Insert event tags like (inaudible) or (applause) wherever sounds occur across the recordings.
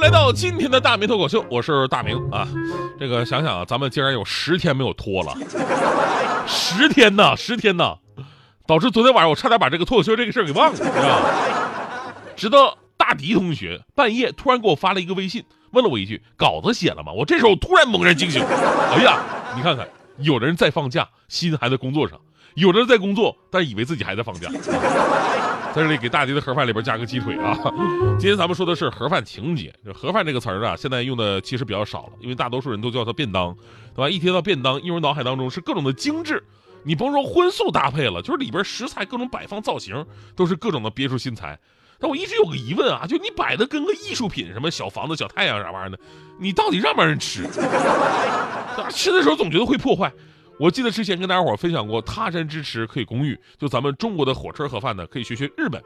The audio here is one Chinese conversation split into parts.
来到今天的大明脱口秀，我是大明啊。这个想想啊，咱们竟然有十天没有脱了，十天呐，十天呐，导致昨天晚上我差点把这个脱口秀这个事儿给忘了，是吧？直到大迪同学半夜突然给我发了一个微信，问了我一句：“稿子写了吗？”我这时候突然猛然惊醒，哎呀，你看看，有的人在放假，心还在工作上；有的人在工作，但以为自己还在放假。在这里给大迪的盒饭里边加个鸡腿啊！今天咱们说的是盒饭情节。盒饭这个词儿啊，现在用的其实比较少了，因为大多数人都叫它便当，对吧？一提到便当，映入脑海当中是各种的精致。你甭说荤素搭配了，就是里边食材各种摆放造型，都是各种的别出心裁。但我一直有个疑问啊，就你摆的跟个艺术品，什么小房子、小太阳啥玩意儿的，你到底让不让人吃？(laughs) 吃的时候总觉得会破坏。我记得之前跟大家伙分享过，他山之石可以攻玉。就咱们中国的火车盒饭呢，可以学学日本。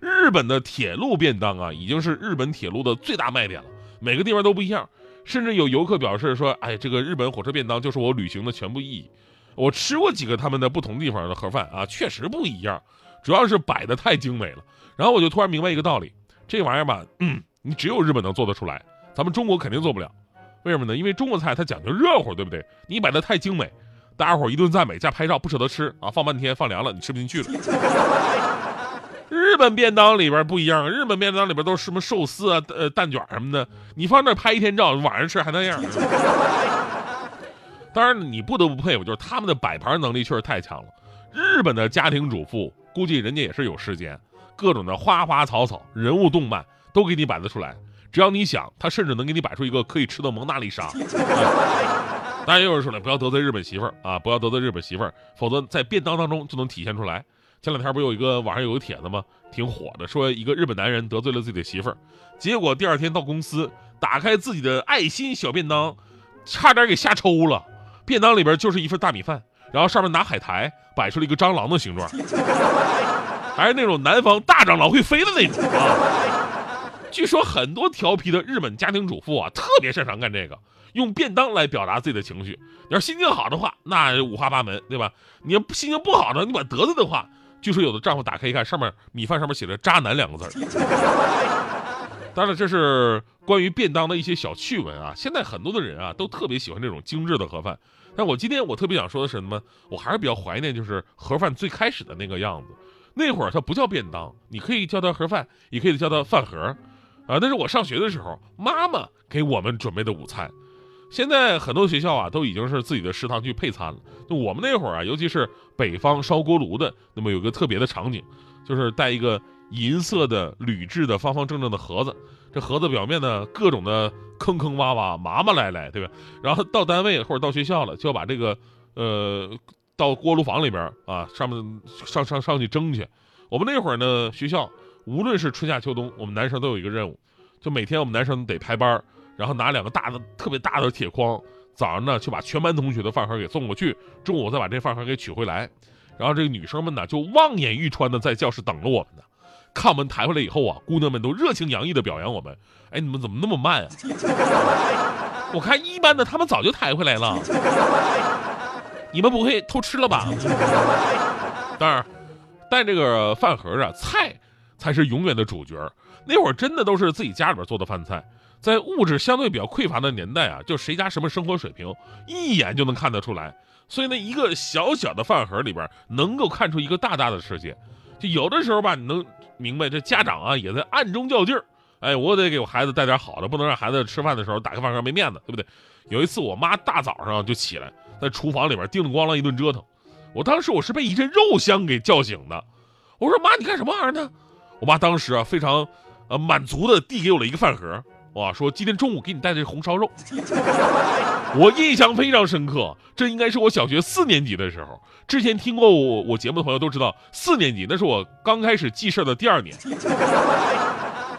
日本的铁路便当啊，已经是日本铁路的最大卖点了。每个地方都不一样，甚至有游客表示说：“哎，这个日本火车便当就是我旅行的全部意义。”我吃过几个他们的不同地方的盒饭啊，确实不一样，主要是摆的太精美了。然后我就突然明白一个道理：这玩意儿吧，嗯，你只有日本能做得出来，咱们中国肯定做不了。为什么呢？因为中国菜它讲究热乎，对不对？你摆的太精美。大家伙一顿赞美加拍照，不舍得吃啊！放半天放凉了，你吃不进去了。日本便当里边不一样，日本便当里边都是什么寿司啊、呃蛋卷什么的，你放那拍一天照，晚上吃还那样。当然，你不得不佩服，就是他们的摆盘能力确实太强了。日本的家庭主妇估计人家也是有时间，各种的花花草草、人物动漫都给你摆得出来。只要你想，他甚至能给你摆出一个可以吃的蒙娜丽莎。(laughs) 当然，有人说了，不要得罪日本媳妇儿啊，不要得罪日本媳妇儿，否则在便当当中就能体现出来。前两天不有一个网上有个帖子吗？挺火的，说一个日本男人得罪了自己的媳妇儿，结果第二天到公司打开自己的爱心小便当，差点给吓抽了。便当里边就是一份大米饭，然后上面拿海苔摆出了一个蟑螂的形状，还是那种南方大蟑螂会飞的那种啊。(laughs) 据说很多调皮的日本家庭主妇啊，特别擅长干这个。用便当来表达自己的情绪，你要心情好的话，那五花八门，对吧？你要心情不好的，你把得罪的话，据说有的丈夫打开一看，上面米饭上面写着“渣男”两个字 (laughs) 当然，这是关于便当的一些小趣闻啊。现在很多的人啊，都特别喜欢这种精致的盒饭。但我今天我特别想说的是什么？我还是比较怀念，就是盒饭最开始的那个样子。那会儿它不叫便当，你可以叫它盒饭，也可以叫它饭盒啊。那是我上学的时候，妈妈给我们准备的午餐。现在很多学校啊，都已经是自己的食堂去配餐了。就我们那会儿啊，尤其是北方烧锅炉的，那么有个特别的场景，就是带一个银色的铝制的方方正正的盒子，这盒子表面呢各种的坑坑洼洼、麻麻赖赖，对吧？然后到单位或者到学校了，就要把这个呃到锅炉房里边啊，上面上上上去蒸去。我们那会儿呢，学校无论是春夏秋冬，我们男生都有一个任务，就每天我们男生得排班儿。然后拿两个大的、特别大的铁筐，早上呢就把全班同学的饭盒给送过去，中午再把这饭盒给取回来。然后这个女生们呢就望眼欲穿的在教室等着我们呢。看我们抬回来以后啊，姑娘们都热情洋溢的表扬我们。哎，你们怎么那么慢啊？(laughs) 我看一般的他们早就抬回来了。你们不会偷吃了吧？当然，带这个饭盒啊，菜才是永远的主角。那会儿真的都是自己家里边做的饭菜。在物质相对比较匮乏的年代啊，就谁家什么生活水平，一眼就能看得出来。所以呢，一个小小的饭盒里边，能够看出一个大大的世界。就有的时候吧，你能明白这家长啊也在暗中较劲儿。哎，我得给我孩子带点好的，不能让孩子吃饭的时候打开饭盒没面子，对不对？有一次，我妈大早上就起来，在厨房里边叮铃咣啷一顿折腾。我当时我是被一阵肉香给叫醒的。我说妈，你干什么玩意儿呢？我妈当时啊非常呃满足的递给我了一个饭盒。哇，说今天中午给你带的红烧肉，我印象非常深刻。这应该是我小学四年级的时候。之前听过我我节目的朋友都知道，四年级那是我刚开始记事的第二年。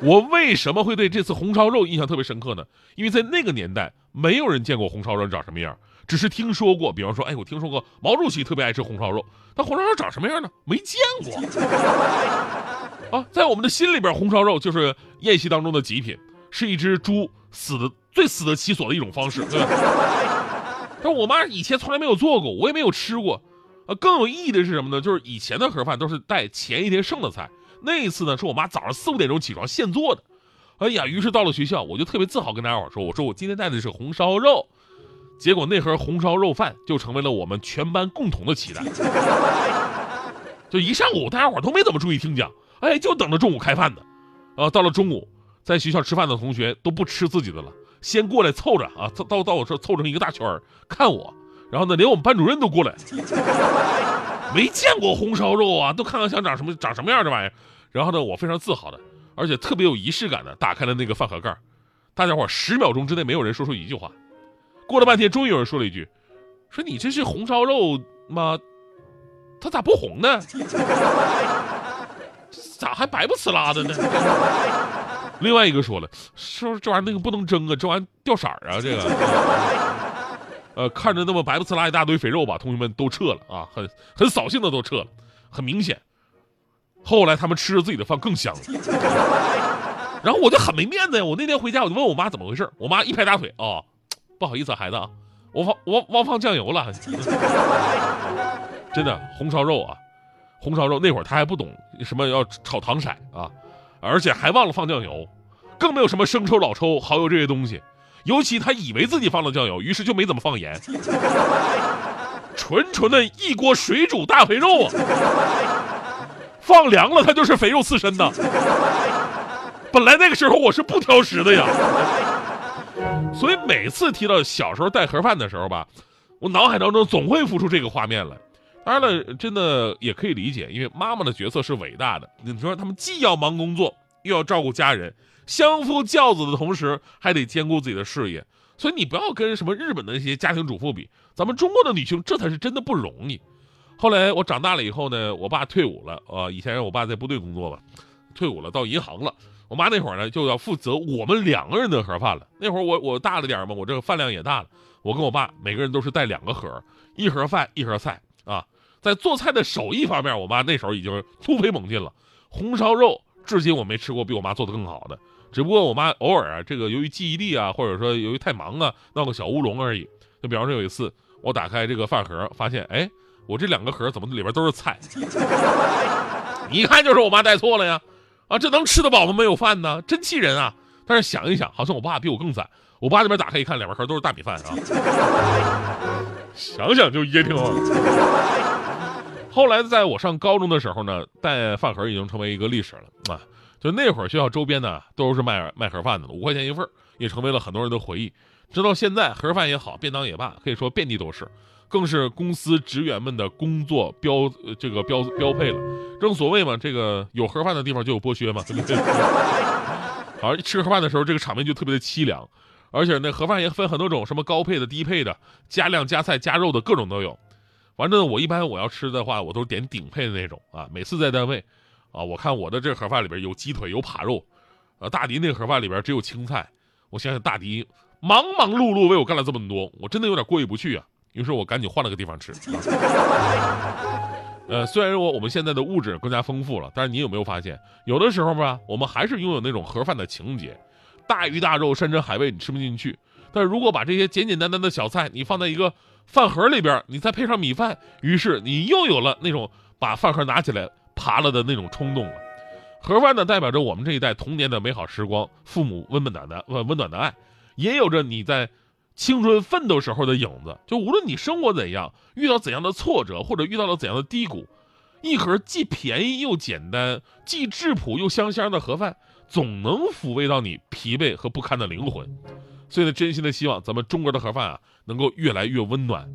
我为什么会对这次红烧肉印象特别深刻呢？因为在那个年代，没有人见过红烧肉长什么样，只是听说过。比方说，哎，我听说过毛主席特别爱吃红烧肉，但红烧肉长什么样呢？没见过。(laughs) 啊，在我们的心里边，红烧肉就是宴席当中的极品，是一只猪死的最死得其所的一种方式，对吧？(laughs) 但我妈以前从来没有做过，我也没有吃过。啊，更有意义的是什么呢？就是以前的盒饭都是带前一天剩的菜，那一次呢是我妈早上四五点钟起床现做的。哎呀，于是到了学校，我就特别自豪跟大家伙说：“我说我今天带的是红烧肉。”结果那盒红烧肉饭就成为了我们全班共同的期待。就一上午，大家伙都没怎么注意听讲，哎，就等着中午开饭呢。啊，到了中午，在学校吃饭的同学都不吃自己的了，先过来凑着啊，到到我这凑成一个大圈儿看我。然后呢，连我们班主任都过来，(laughs) 没见过红烧肉啊，都看看想长什么长什么样这玩意儿。然后呢，我非常自豪的，而且特别有仪式感的打开了那个饭盒盖儿大家伙十秒钟之内没有人说出一句话。过了半天，终于有人说了一句：“说你这是红烧肉吗？它咋不红呢？(laughs) 咋还白不呲啦的呢？”另外一个说了：“说这玩意儿那个不能蒸啊，这玩意儿掉色儿啊，这个。(laughs) ”呃，看着那么白不呲啦一大堆肥肉吧，同学们都撤了啊，很很扫兴的都撤了，很明显。后来他们吃着自己的饭更香了，(laughs) 然后我就很没面子呀。我那天回家我就问我妈怎么回事，我妈一拍大腿啊，不好意思孩子啊，我放我忘放酱油了。(laughs) 真的红烧肉啊，红烧肉那会儿他还不懂什么要炒糖色啊，而且还忘了放酱油，更没有什么生抽老抽蚝油这些东西。尤其他以为自己放了酱油，于是就没怎么放盐，(laughs) 纯纯的一锅水煮大肥肉啊！放凉了，它就是肥肉刺身呐。本来那个时候我是不挑食的呀，所以每次提到小时候带盒饭的时候吧，我脑海当中总会浮出这个画面来。当然了，真的也可以理解，因为妈妈的角色是伟大的。你说他们既要忙工作，又要照顾家人。相夫教子的同时，还得兼顾自己的事业，所以你不要跟什么日本的那些家庭主妇比，咱们中国的女性这才是真的不容易。后来我长大了以后呢，我爸退伍了，呃，以前我爸在部队工作嘛，退伍了到银行了，我妈那会儿呢就要负责我们两个人的盒饭了。那会儿我我大了点嘛，我这个饭量也大了，我跟我爸每个人都是带两个盒，一盒饭一盒菜啊。在做菜的手艺方面，我妈那时候已经突飞猛进了，红烧肉至今我没吃过比我妈做的更好的。只不过我妈偶尔啊，这个由于记忆力啊，或者说由于太忙啊，闹个小乌龙而已。就比方说有一次，我打开这个饭盒，发现，哎，我这两个盒怎么里边都是菜？(laughs) 一看就是我妈带错了呀！啊，这能吃得饱吗？没有饭呢，真气人啊！但是想一想，好像我爸比我更惨。我爸那边打开一看，两边盒都是大米饭啊，(laughs) 想想就噎挺慌。后来在我上高中的时候呢，带饭盒已经成为一个历史了啊。就那会儿，学校周边呢都是卖卖盒饭的，五块钱一份也成为了很多人的回忆。直到现在，盒饭也好，便当也罢，可以说遍地都是，更是公司职员们的工作标这个标标配了。正所谓嘛，这个有盒饭的地方就有剥削嘛，对不对？好，吃盒饭的时候，这个场面就特别的凄凉，(laughs) 而且那盒饭也分很多种，什么高配的、低配的，加量、加菜、加肉的各种都有。完了，我一般我要吃的话，我都是点顶配的那种啊。每次在单位。啊，我看我的这盒饭里边有鸡腿有扒肉，呃，大迪那盒饭里边只有青菜。我想想，大迪忙忙碌碌为我干了这么多，我真的有点过意不去啊。于是我赶紧换了个地方吃。(laughs) 呃，虽然我我们现在的物质更加丰富了，但是你有没有发现，有的时候吧，我们还是拥有那种盒饭的情节，大鱼大肉、山珍海味你吃不进去，但是如果把这些简简单单的小菜你放在一个饭盒里边，你再配上米饭，于是你又有了那种把饭盒拿起来。爬了的那种冲动了，盒饭呢代表着我们这一代童年的美好时光，父母温温暖的温温暖的爱，也有着你在青春奋斗时候的影子。就无论你生活怎样，遇到怎样的挫折，或者遇到了怎样的低谷，一盒既便宜又简单，既质朴又香香的盒饭，总能抚慰到你疲惫和不堪的灵魂。所以呢，真心的希望咱们中国的盒饭啊，能够越来越温暖。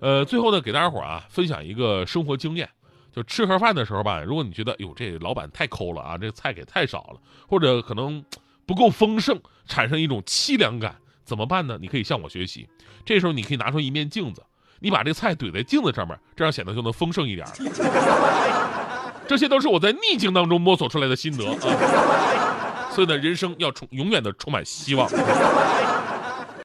呃，最后呢，给大家伙啊分享一个生活经验。就吃盒饭的时候吧，如果你觉得哟这老板太抠了啊，这菜给太少了，或者可能不够丰盛，产生一种凄凉感，怎么办呢？你可以向我学习。这时候你可以拿出一面镜子，你把这菜怼在镜子上面，这样显得就能丰盛一点。这些都是我在逆境当中摸索出来的心得啊。所以呢，人生要充永远的充满希望。